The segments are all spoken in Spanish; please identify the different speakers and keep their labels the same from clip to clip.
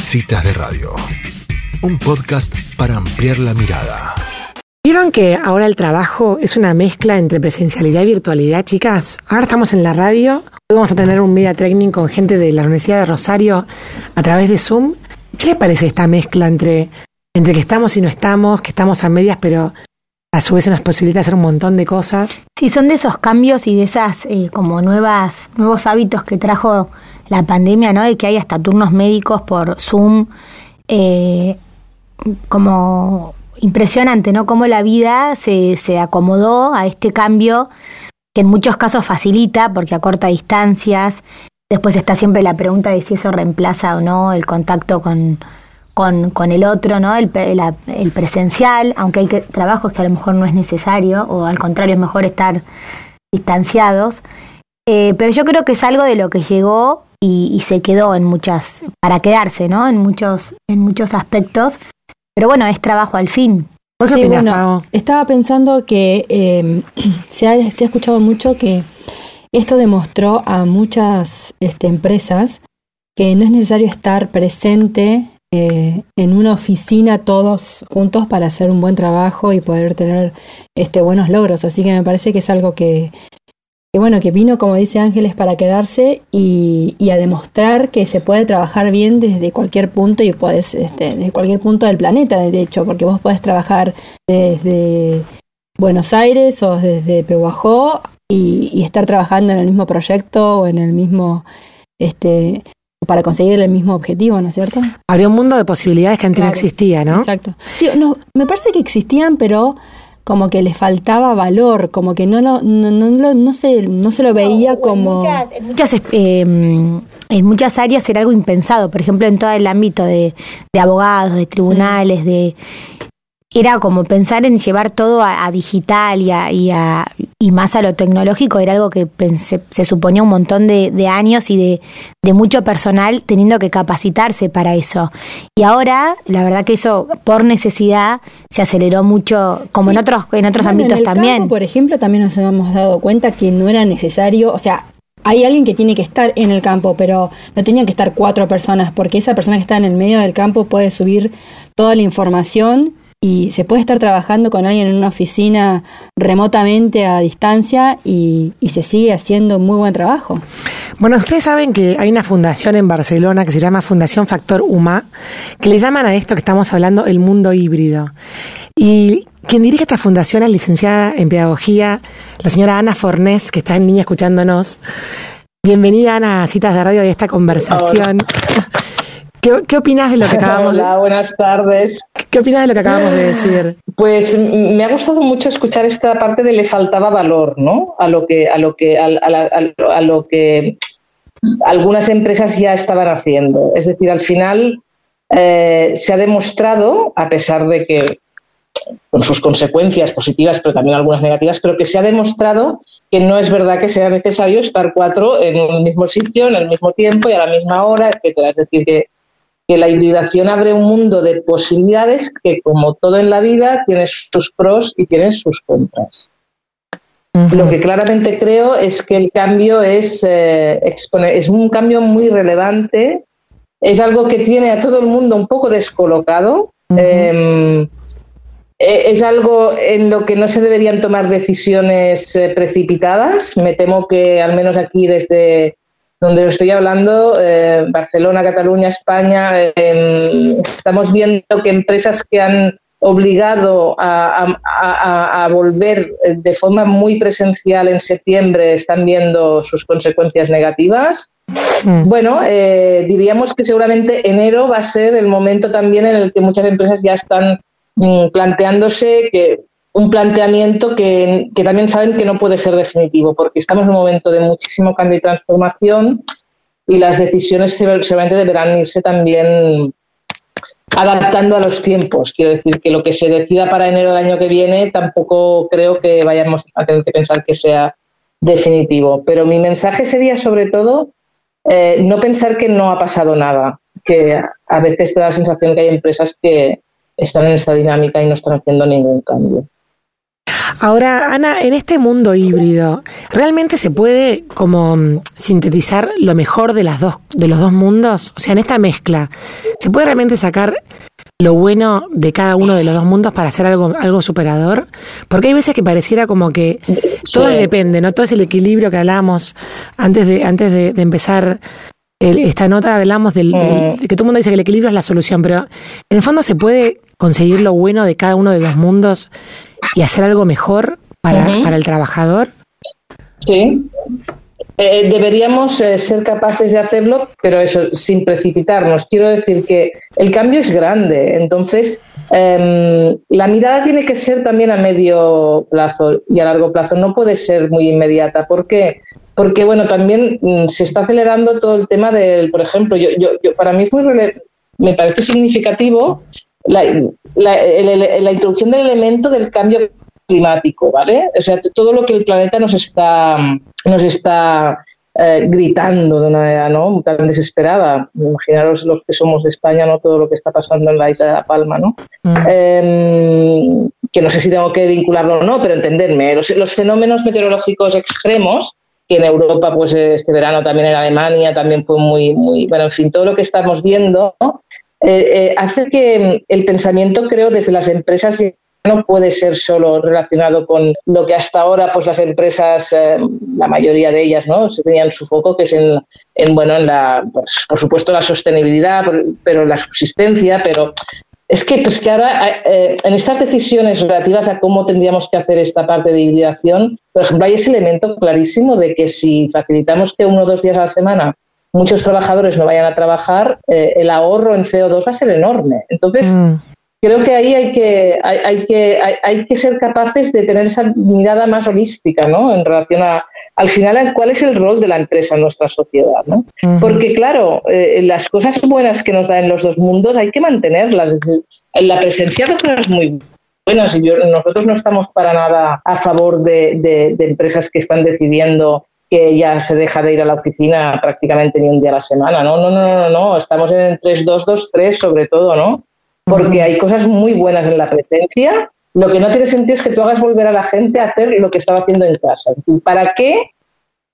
Speaker 1: Citas de Radio, un podcast para ampliar la mirada.
Speaker 2: ¿Vieron que ahora el trabajo es una mezcla entre presencialidad y virtualidad, chicas? Ahora estamos en la radio, hoy vamos a tener un media training con gente de la Universidad de Rosario a través de Zoom. ¿Qué les parece esta mezcla entre, entre que estamos y no estamos, que estamos a medias, pero a su vez nos posibilita hacer un montón de cosas?
Speaker 3: Sí, son de esos cambios y de esas eh, como nuevas, nuevos hábitos que trajo la pandemia, ¿no? De que hay hasta turnos médicos por Zoom, eh, como impresionante, ¿no? Cómo la vida se, se acomodó a este cambio que en muchos casos facilita porque acorta distancias. Después está siempre la pregunta de si eso reemplaza o no el contacto con, con, el otro, ¿no? El, el, presencial, aunque hay que, trabajos que a lo mejor no es necesario o al contrario es mejor estar distanciados. Eh, pero yo creo que es algo de lo que llegó y, se quedó en muchas, para quedarse, ¿no? En muchos, en muchos aspectos. Pero bueno, es trabajo al fin.
Speaker 4: Sí, bueno, estaba pensando que eh, se, ha, se ha escuchado mucho que esto demostró a muchas este, empresas que no es necesario estar presente eh, en una oficina todos juntos para hacer un buen trabajo y poder tener este buenos logros. Así que me parece que es algo que, que bueno, que vino, como dice Ángeles, para quedarse y, y, a demostrar que se puede trabajar bien desde cualquier punto y puedes, este, desde cualquier punto del planeta, de hecho, porque vos podés trabajar desde Buenos Aires o desde Pehuajó y, y estar trabajando en el mismo proyecto o en el mismo, este, para conseguir el mismo objetivo, ¿no es cierto?
Speaker 2: Había un mundo de posibilidades que antes no existía, ¿no?
Speaker 4: Exacto. Sí, no, me parece que existían, pero como que le faltaba valor, como que no lo, no, no, no, se, no se lo veía como...
Speaker 3: En muchas, em, en muchas, áreas era algo impensado, por ejemplo, en todo el ámbito de, de abogados, de tribunales, de era como pensar en llevar todo a, digital y, a, y, a, y, más a lo tecnológico, era algo que pensé, se suponía un montón de, de años y de, de, mucho personal teniendo que capacitarse para eso. Y ahora, la verdad que eso por necesidad se aceleró mucho, como en otros, en otros ámbitos también.
Speaker 4: por ejemplo, también nos hemos dado cuenta que no era necesario, o sea, hay alguien que tiene que estar en el campo, pero no tenían que estar cuatro personas, porque esa persona que está en el medio del campo puede subir toda la información y se puede estar trabajando con alguien en una oficina remotamente a distancia y, se sigue haciendo muy buen trabajo.
Speaker 2: Bueno, ustedes saben que hay una fundación en Barcelona que se llama Fundación Factor UMA, que le llaman a esto que estamos hablando el mundo híbrido. Y quien dirige esta fundación es licenciada en Pedagogía, la señora Ana Fornés, que está en línea escuchándonos. Bienvenida, Ana, a Citas de Radio y a esta conversación. ¿Qué, opinas de lo que acabamos
Speaker 5: Hola, buenas tardes.
Speaker 2: ¿Qué opinas de lo que acabamos de decir?
Speaker 5: Pues me ha gustado mucho escuchar esta parte de le faltaba valor, ¿no? A lo que, a lo que, a, lo que algunas empresas ya estaban haciendo. Es decir, al final eh, se ha demostrado, a pesar de que con sus consecuencias positivas, pero también algunas negativas, pero que se ha demostrado que no es verdad que sea necesario estar cuatro en el mismo sitio, en el mismo tiempo y a la misma hora, etcétera. Es decir, que que la hibridación abre un mundo de posibilidades que, como todo en la vida, tiene sus pros y tiene sus contras. Lo que claramente creo es que el cambio es, eh, es un cambio muy relevante, es algo que tiene a todo el mundo un poco descolocado, em, e, es algo en lo que no se deberían tomar decisiones eh, precipitadas. Me temo que, al menos aquí desde donde lo estoy hablando, eh, Barcelona, Cataluña, España, estamos viendo que empresas que han obligado a, volver de forma muy presencial en septiembre están viendo sus consecuencias negativas. Mm. Bueno, eh, diríamos que seguramente enero va a ser el momento también en el que muchas empresas ya están mm, planteándose que un planteamiento que, también saben que no puede ser definitivo, porque estamos en un momento de muchísimo cambio y transformación y las decisiones seguramente deberán irse también adaptando a los tiempos. Quiero decir que lo que se decida para enero del año que viene tampoco creo que vayamos a tener que pensar que sea definitivo. Pero mi mensaje sería sobre todo eh, no pensar que no ha pasado nada, que a veces te da la sensación que hay empresas que están en esta dinámica y no están haciendo ningún cambio.
Speaker 2: Ahora, Ana, en este mundo híbrido, ¿realmente se puede como mm, sintetizar lo mejor de las dos, de los dos mundos? O sea, en esta mezcla, ¿se puede realmente sacar lo bueno de cada uno de los dos mundos para hacer algo, algo superador? Porque hay veces que pareciera como que todo depende, ¿no? Todo es el equilibrio que hablábamos antes de, antes de, empezar esta nota, hablamos del, del, de que todo el mundo dice que el equilibrio es la solución, pero en el fondo se puede conseguir lo bueno de cada uno de los mundos y hacer algo mejor para, para el trabajador?
Speaker 5: Sí. Eh, deberíamos eh, ser capaces de hacerlo, pero eso, sin precipitarnos. Quiero decir que el cambio es grande, entonces em, la mirada tiene que ser también a medio plazo y a largo plazo, no puede ser muy inmediata. ¿Por qué? Porque, bueno, también mm, se está acelerando todo el tema del, por ejemplo, yo, yo, yo para mí es muy, me parece significativo la, la, introducción del elemento del cambio climático, ¿vale? O sea, todo lo que el planeta nos está, nos está eh, gritando de una manera ¿no? tan desesperada. Imaginaros los que somos de España, ¿no? Todo lo que está pasando en la isla de La Palma, ¿no? Mm. Em, que no sé si tengo que vincularlo o no, pero entenderme, los, los, fenómenos meteorológicos extremos, que en Europa, pues este verano también en Alemania, también fue muy, muy, bueno, en fin, todo lo que estamos viendo, ¿no? Eh, eh, hace que el pensamiento, creo, desde las empresas no puede ser solo relacionado con lo que hasta ahora pues las empresas eh, la mayoría de ellas no tenían su foco que es en, bueno en la pues, por supuesto la sostenibilidad pero la subsistencia pero es que pues que ahora en estas decisiones relativas a cómo tendríamos que hacer esta parte de hibridación por ejemplo hay ese elemento clarísimo de que si facilitamos que uno o dos días a la semana muchos trabajadores no vayan a trabajar, eh, el ahorro en CO2 va a ser enorme. Entonces, mm. creo que ahí hay que, hay, que, hay, que ser capaces de tener esa mirada más holística, ¿no? En relación a, al final, cuál es el rol de la empresa en nuestra sociedad, ¿no? Porque, claro, eh, las cosas buenas que nos da en los dos mundos hay que mantenerlas. La presencia de cosas muy buenas y nosotros no estamos para nada a favor de empresas que están decidiendo que ya se deja de ir a la oficina prácticamente ni un día a la semana. No, no, no, no, no. Estamos en el 3-2-2-3 sobre todo, ¿no? Porque hay cosas muy buenas en la presencia. Lo que no tiene sentido es que tú hagas volver a la gente a hacer lo que estaba haciendo en casa. ¿Para qué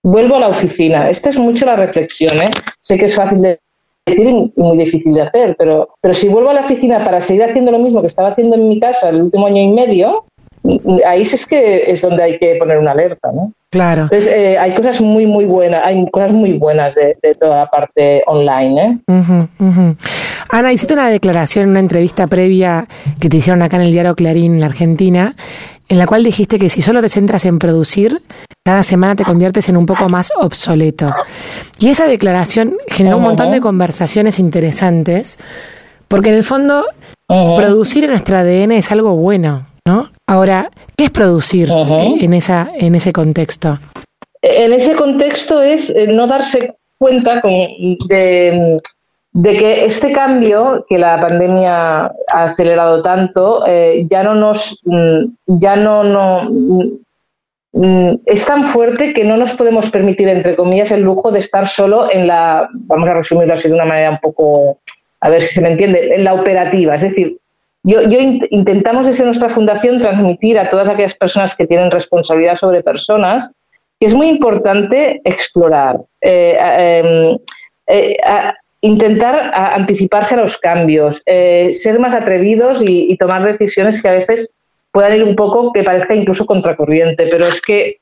Speaker 5: vuelvo a la oficina? Esta es mucho la reflexión, ¿eh? Sé que es fácil de decir y muy difícil de hacer, pero, pero si vuelvo a la oficina para seguir haciendo lo mismo que estaba haciendo en mi casa el último año y medio, ahí es que es donde hay que poner una alerta, ¿no?
Speaker 2: Claro.
Speaker 5: Entonces, eh, hay cosas muy, muy buenas, hay cosas muy buenas de, toda la parte online. ¿eh?
Speaker 2: Ana, hiciste una declaración en una entrevista previa que te hicieron acá en el diario Clarín, en la Argentina, en la cual dijiste que si solo te centras en producir, cada semana te conviertes en un poco más obsoleto. Y esa declaración generó un montón de conversaciones interesantes, porque en el fondo, producir en nuestro ADN es algo bueno, ¿no? Ahora, ¿qué es producir en, esa, en ese contexto?
Speaker 5: En ese contexto es eh, no darse cuenta de, que este cambio que la pandemia ha acelerado tanto eh, ya no nos mm, ya no, no mm, es tan fuerte que no nos podemos permitir entre comillas el lujo de estar solo en la vamos a resumirlo así de una manera un poco a ver si se me entiende en la operativa es decir yo, intentamos desde nuestra fundación transmitir a todas aquellas personas que tienen responsabilidad sobre personas que es muy importante explorar, eh, em, eh, intentar anticiparse a los cambios, eh, ser más atrevidos y, tomar decisiones que a veces puedan ir un poco, que parezca incluso contracorriente, pero es que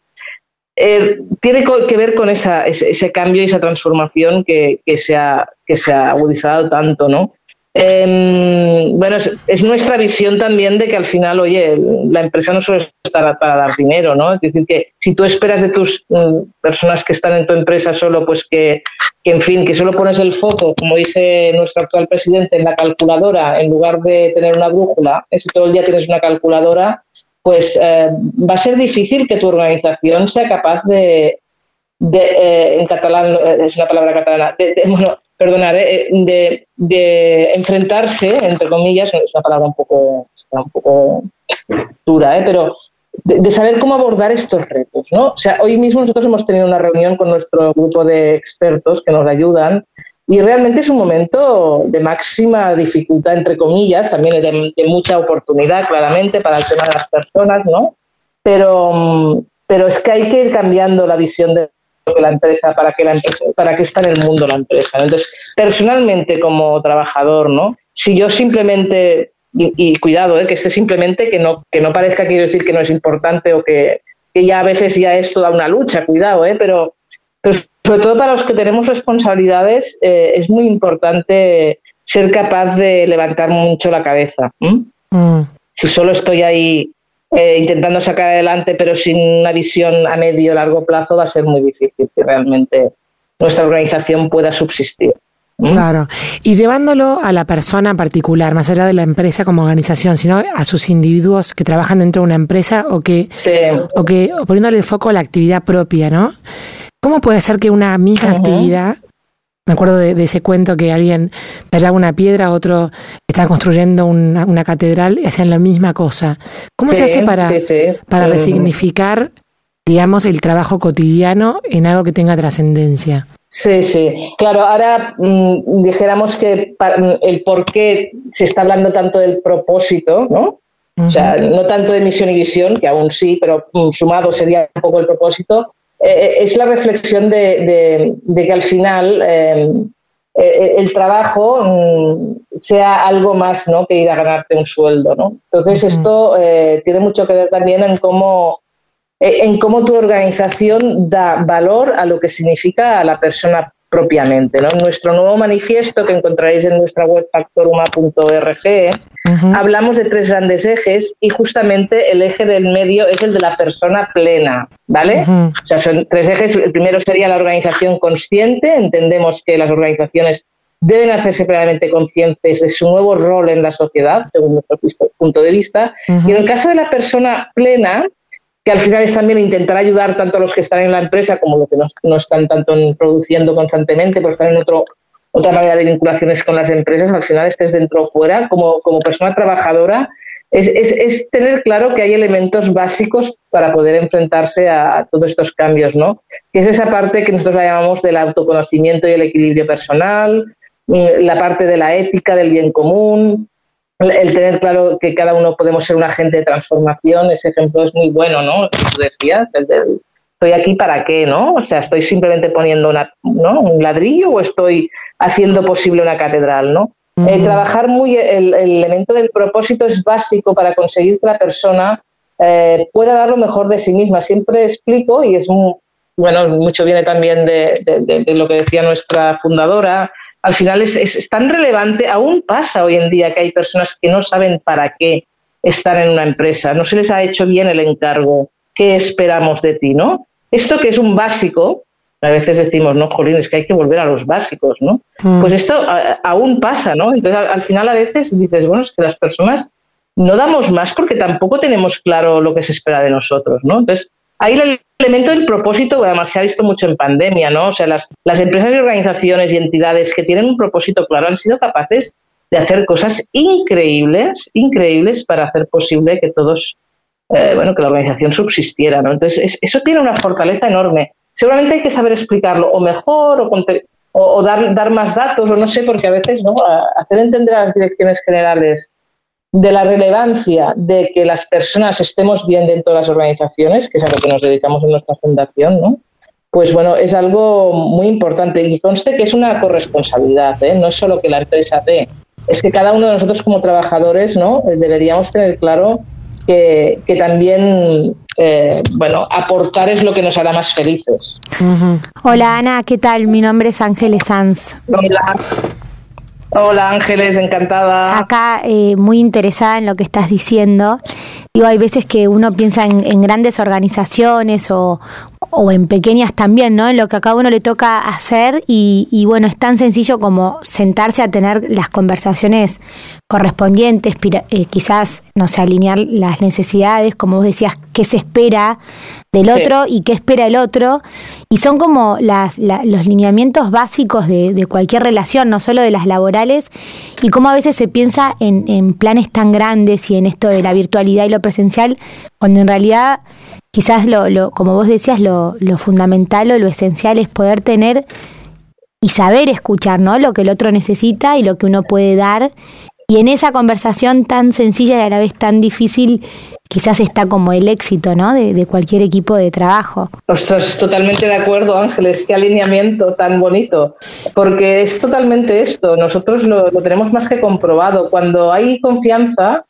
Speaker 5: tiene que ver con esa, ese, cambio y esa transformación que, que, se ha, que se ha agudizado tanto, ¿no? Eh, bueno, es, nuestra visión también de que al final, oye, la empresa no solo está para dar dinero, ¿no? Es decir, que si tú esperas de tus mm, personas que están en tu empresa solo, pues que, en fin, que solo pones el foco, como dice nuestro actual presidente, en la calculadora, en lugar de tener una brújula, si todo el día tienes una calculadora, pues eh, va a ser difícil que tu organización sea capaz de, de eh, en catalán, eh, es una palabra catalana, de, bueno, perdonar, eh, de, de, enfrentarse, entre comillas, es una palabra un poco, un poco dura, ¿eh? pero de, saber cómo abordar estos retos. ¿no? O sea, hoy mismo nosotros hemos tenido una reunión con nuestro grupo de expertos que nos ayudan y realmente es un momento de máxima dificultad, entre comillas, también de, mucha oportunidad, claramente, para el tema de las personas, ¿no? pero, mm, pero es que hay que ir cambiando la visión de la empresa para que la empresa para que está en el mundo la empresa entonces personalmente como trabajador no si yo simplemente y, cuidado ¿eh? que esté simplemente que no que no parezca quiero decir que no es importante o que, que ya a veces ya es toda una lucha cuidado ¿eh? pero, pero sobre todo para los que tenemos responsabilidades eh, es muy importante ser capaz de levantar mucho la cabeza mm. si solo estoy ahí eh, intentando sacar adelante, pero sin una visión a medio o largo plazo, va a ser muy difícil que realmente nuestra organización pueda subsistir.
Speaker 2: Claro, y llevándolo a la persona particular, más allá de la empresa como organización, sino a sus individuos que trabajan dentro de una empresa o que, o que poniéndole el foco a la actividad propia, ¿no? ¿Cómo puede ser que una misma actividad me acuerdo de, ese cuento que alguien tallaba una piedra, otro estaba construyendo una, catedral y hacían la misma cosa. ¿Cómo se hace para, para resignificar, digamos, el trabajo cotidiano en algo que tenga trascendencia?
Speaker 5: Sí, sí. Claro, ahora mm, dijéramos que mm, el por qué se está hablando tanto del propósito, ¿no? O sea, no tanto de misión y visión, que aún sí, pero mm, sumado sería un poco el propósito, eh, es la reflexión de, que al final eh, eh, el trabajo mm, sea algo más ¿no? que ir a ganarte un sueldo. ¿no? Entonces, esto tiene mucho que ver también en cómo, en cómo tu organización da valor a lo que significa la persona propiamente. ¿no? En nuestro nuevo manifiesto que encontraréis en nuestra web factoruma.org hablamos de tres grandes ejes y justamente el eje del medio es el de la persona plena, ¿vale? O sea, son tres ejes. El primero sería la organización consciente. Entendemos que las organizaciones deben hacerse plenamente conscientes de su nuevo rol en la sociedad, según nuestro punto de vista. Y en el caso de la persona plena, que al final es también intentar ayudar tanto a los que están en la empresa como los que no, están tanto produciendo constantemente, pues están en otro, otra manera de vinculaciones con las empresas, al final estés dentro o fuera, como, como persona trabajadora, es, es, es, tener claro que hay elementos básicos para poder enfrentarse a, todos estos cambios, ¿no? Que es esa parte que nosotros la llamamos del autoconocimiento y el equilibrio personal, mm, la parte de la ética, del bien común, el tener claro que cada uno podemos ser un agente de transformación, ese ejemplo es muy bueno, ¿no? Tú decías, estoy aquí para qué, ¿no? O sea, estoy simplemente poniendo una, ¿no? un ladrillo o estoy haciendo posible una catedral, ¿no? Eh, trabajar muy, el, elemento del propósito es básico para conseguir que la persona eh, pueda dar lo mejor de sí misma. Siempre explico, y es bueno, mucho viene también de, lo que decía nuestra fundadora, al final es, tan relevante, aún pasa hoy en día que hay personas que no saben para qué estar en una empresa, no se les ha hecho bien el encargo, ¿qué esperamos de ti, no? Esto que es un básico, a veces decimos, no, Jolín, es que hay que volver a los básicos, ¿no? Mm. Pues esto aún pasa, ¿no? Entonces, al, final a veces dices, bueno, es que las personas no damos más porque tampoco tenemos claro lo que se espera de nosotros, ¿no? Entonces, Ahí el elemento del propósito, además se ha visto mucho en pandemia, ¿no? O sea, las, las empresas y organizaciones y entidades que tienen un propósito claro han sido capaces de hacer cosas increíbles, increíbles para hacer posible que todos, eh, bueno, que la organización subsistiera, ¿no? Entonces, eso tiene una fortaleza enorme. Seguramente hay que saber explicarlo o mejor o, o, dar, dar más datos o no sé, porque a veces, ¿no? hacer entender a las direcciones generales de la relevancia de que las personas estemos bien dentro de las organizaciones, que es a lo que nos dedicamos en nuestra fundación, ¿no? Pues bueno, es algo muy importante y conste que es una corresponsabilidad, ¿eh? no es solo que la empresa dé, es que cada uno de nosotros como trabajadores, ¿no? Deberíamos tener claro que, también, eh, bueno, aportar es lo que nos hará más felices.
Speaker 3: Hola Ana, ¿qué tal? Mi nombre es Ángeles Sanz.
Speaker 5: Hola. Hola Ángeles, encantada.
Speaker 3: Acá eh, muy interesada en lo que estás diciendo. Digo, hay veces que uno piensa en, grandes organizaciones o, o, en pequeñas también, ¿no? En lo que a cada uno le toca hacer y, y bueno, es tan sencillo como sentarse a tener las conversaciones correspondientes, eh, quizás, no sé, alinear las necesidades, como vos decías, qué se espera del otro y qué espera el otro. Y son como las, los lineamientos básicos de, cualquier relación, no solo de las laborales, y cómo a veces se piensa en, en planes tan grandes y en esto de la virtualidad y lo presencial, cuando en realidad quizás, lo, lo, como vos decías, lo, lo fundamental o lo esencial es poder tener y saber escuchar, ¿no? Lo que el otro necesita y lo que uno puede dar y en esa conversación tan sencilla y a la vez tan difícil quizás está como el éxito, ¿no? De, cualquier equipo de trabajo.
Speaker 5: Ostras, totalmente de acuerdo, Ángeles, qué alineamiento tan bonito, porque es totalmente esto, nosotros lo tenemos más que comprobado, cuando hay confianza,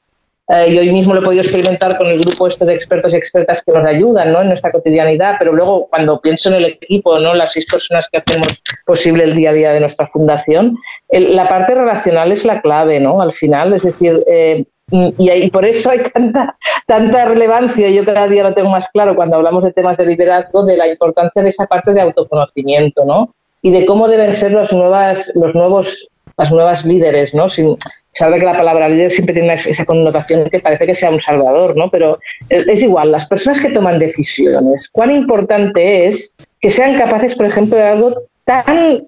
Speaker 5: eh, y hoy mismo lo he podido experimentar con el grupo este de expertos y expertas que nos ayudan ¿no? en nuestra cotidianidad, pero luego cuando pienso en el equipo, ¿no? las seis personas que hacemos posible el día a día de nuestra fundación, la parte relacional es la clave, ¿no? Al final, es decir, eh, y, por eso hay tanta, tanta relevancia, yo cada día lo tengo más claro cuando hablamos de temas de liderazgo, de la importancia de esa parte de autoconocimiento, ¿no? Y de cómo deben ser los, nuevas, los nuevos las nuevas líderes, ¿no? Sin, sabe que la palabra líder siempre tiene esa connotación que parece que sea un salvador, ¿no? Pero es igual, las personas que toman decisiones, cuán importante es que sean capaces, por ejemplo, de algo tan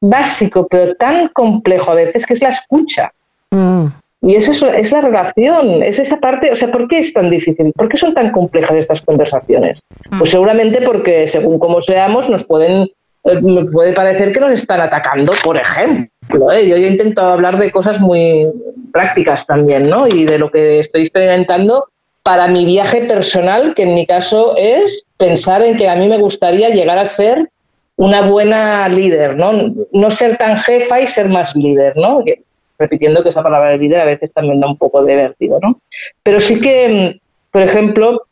Speaker 5: básico, pero tan complejo a veces, que es la escucha. Mm. Y es eso, es la relación, es esa parte, o sea, ¿por qué es tan difícil? ¿Por qué son tan complejas estas conversaciones? Mm. Pues seguramente porque según cómo seamos nos pueden eh, puede parecer que nos están atacando, por ejemplo. ¿Eh? Yo, he intentado hablar de cosas muy prácticas también, ¿no? Y de lo que estoy experimentando para mi viaje personal, que en mi caso es pensar en que a mí me gustaría llegar a ser una buena líder, ¿no? No ser tan jefa y ser más líder, ¿no? repitiendo que esa palabra de líder a veces también da un poco de vértigo, ¿no? Pero sí que, por ejemplo,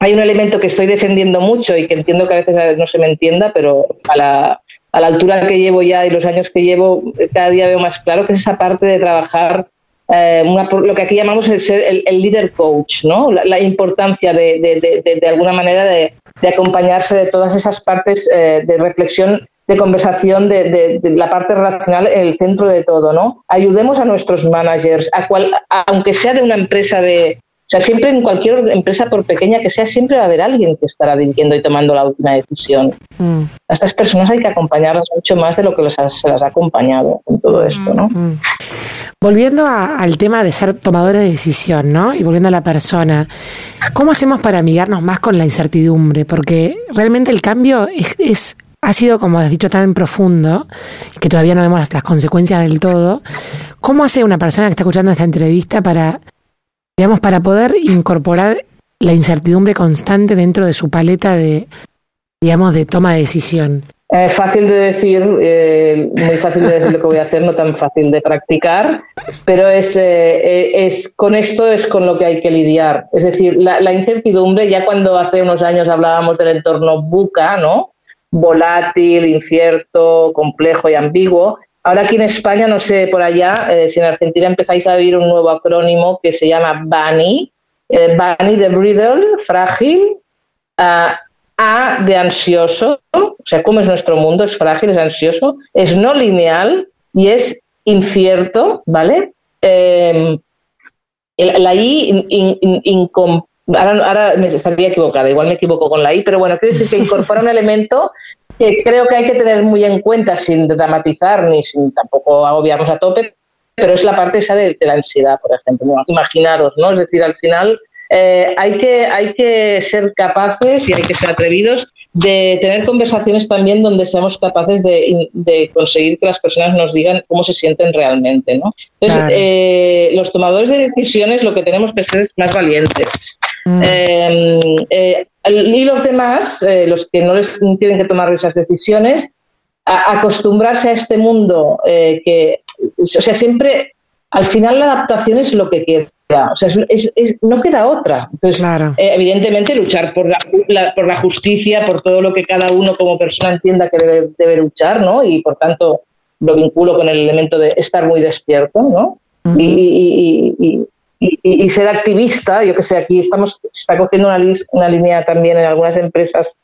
Speaker 5: hay un elemento que estoy defendiendo mucho y que entiendo que a veces no se me entienda, pero a la, a la altura que llevo ya y los años que llevo, cada día veo más claro que es esa parte de trabajar eh, lo que aquí llamamos el ser el, líder coach, ¿no? La, importancia de, de, de, alguna manera de, acompañarse de todas esas partes eh, de reflexión, de conversación, de, la parte relacional en el centro de todo, ¿no? Ayudemos a nuestros managers, a cual, aunque sea de una empresa de, o sea, siempre en cualquier empresa, por pequeña que sea, siempre va a haber alguien que estará dirigiendo y tomando la última decisión. Mm. A estas personas hay que acompañarlas mucho más de lo que se las ha acompañado en todo esto, ¿no? Mm.
Speaker 2: Volviendo al tema de ser tomadores de decisión, ¿no? Y volviendo a la persona, ¿cómo hacemos para amigarnos más con la incertidumbre? Porque realmente el cambio es, ha sido, como has dicho, tan profundo que todavía no vemos las consecuencias del todo. ¿Cómo hace una persona que está escuchando esta entrevista para digamos, para poder incorporar la incertidumbre constante dentro de su paleta de, digamos, de toma de decisión?
Speaker 5: Eh, fácil de decir, eh, muy fácil de decir lo que voy a hacer, no tan fácil de practicar, pero es, eh, es con esto es con lo que hay que lidiar. Es decir, la, la, incertidumbre, ya cuando hace unos años hablábamos del entorno buca, ¿no? Volátil, incierto, complejo y ambiguo, Ahora aquí en España, no sé por allá, eh, si en Argentina empezáis a oír un nuevo acrónimo que se llama BANI, eh, BANI de brittle, frágil, A de ansioso, o sea, ¿cómo es nuestro mundo? Es frágil, es ansioso, es no lineal y es incierto, ¿vale? Eh, la I ahora, ahora, me estaría equivocada, igual me equivoco con la I, pero bueno, quiere decir que incorpora un elemento que creo que hay que tener muy en cuenta sin dramatizar ni sin tampoco agobiarnos a tope, pero es la parte esa de, la ansiedad, por ejemplo. Imaginaros, ¿no? Es decir, al final eh, hay, que, hay que ser capaces y hay que ser atrevidos de tener conversaciones también donde seamos capaces de, conseguir que las personas nos digan cómo se sienten realmente. ¿no? Entonces, eh, los tomadores de decisiones lo que tenemos que ser es más valientes. Mm. Eh, eh, y los demás, los que no les tienen que tomar esas decisiones, acostumbrarse a este mundo que, o sea, siempre, al final la adaptación es lo que queda. O sea, no queda otra. Entonces, evidentemente, luchar por la, por la justicia, por todo lo que cada uno como persona entienda que debe, debe luchar, ¿no? Y por tanto, lo vinculo con el elemento de estar muy despierto, ¿no? y, y, ser activista, yo que sé, aquí estamos, se está cogiendo una, una línea también en algunas empresas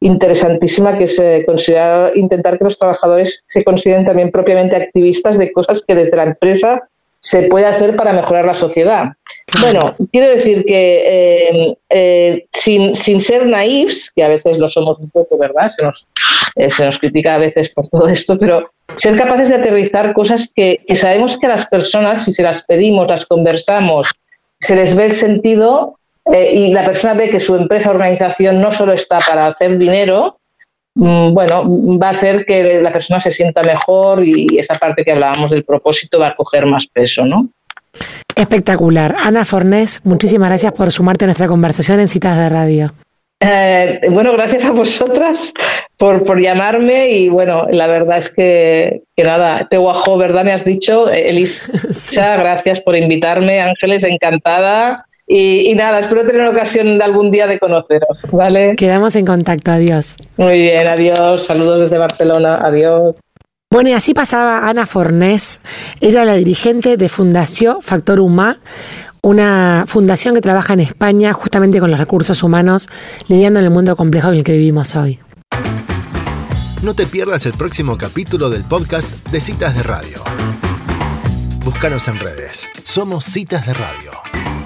Speaker 5: interesantísima que se considera intentar que los trabajadores se consideren también propiamente activistas de cosas que desde la empresa se puede hacer para mejorar la sociedad. Bueno, quiero decir que eh, eh, sin, sin, ser naifs, que a veces lo somos un poco, ¿verdad? Se nos, eh, se nos critica a veces por todo esto, pero ser capaces de aterrizar cosas que, sabemos que a las personas, si se las pedimos, las conversamos, se les ve el sentido y la persona ve que su empresa o organización no solo está para hacer dinero, bueno, va a hacer que la persona se sienta mejor y esa parte que hablábamos del propósito va a coger más peso, ¿no?
Speaker 2: Espectacular. Ana Fornés, muchísimas gracias por sumarte a nuestra conversación en Citas de Radio.
Speaker 5: Eh, bueno, gracias a vosotras por, por llamarme y bueno, la verdad es que, que nada, te guajo, ¿verdad? Me has dicho, Elisa, gracias por invitarme, Ángeles, encantada. Y, y, nada, espero tener ocasión de algún día de conoceros, ¿vale?
Speaker 2: Quedamos en contacto, adiós.
Speaker 5: Muy bien, adiós, saludos desde Barcelona, adiós.
Speaker 2: Bueno, y así pasaba Ana Fornés, ella es la dirigente de Fundación Factor Humá, una fundación que trabaja en España justamente con los recursos humanos, lidiando en el mundo complejo en el que vivimos hoy.
Speaker 1: No te pierdas el próximo capítulo del podcast de Citas de Radio. Búscanos en redes. Somos Citas de Radio.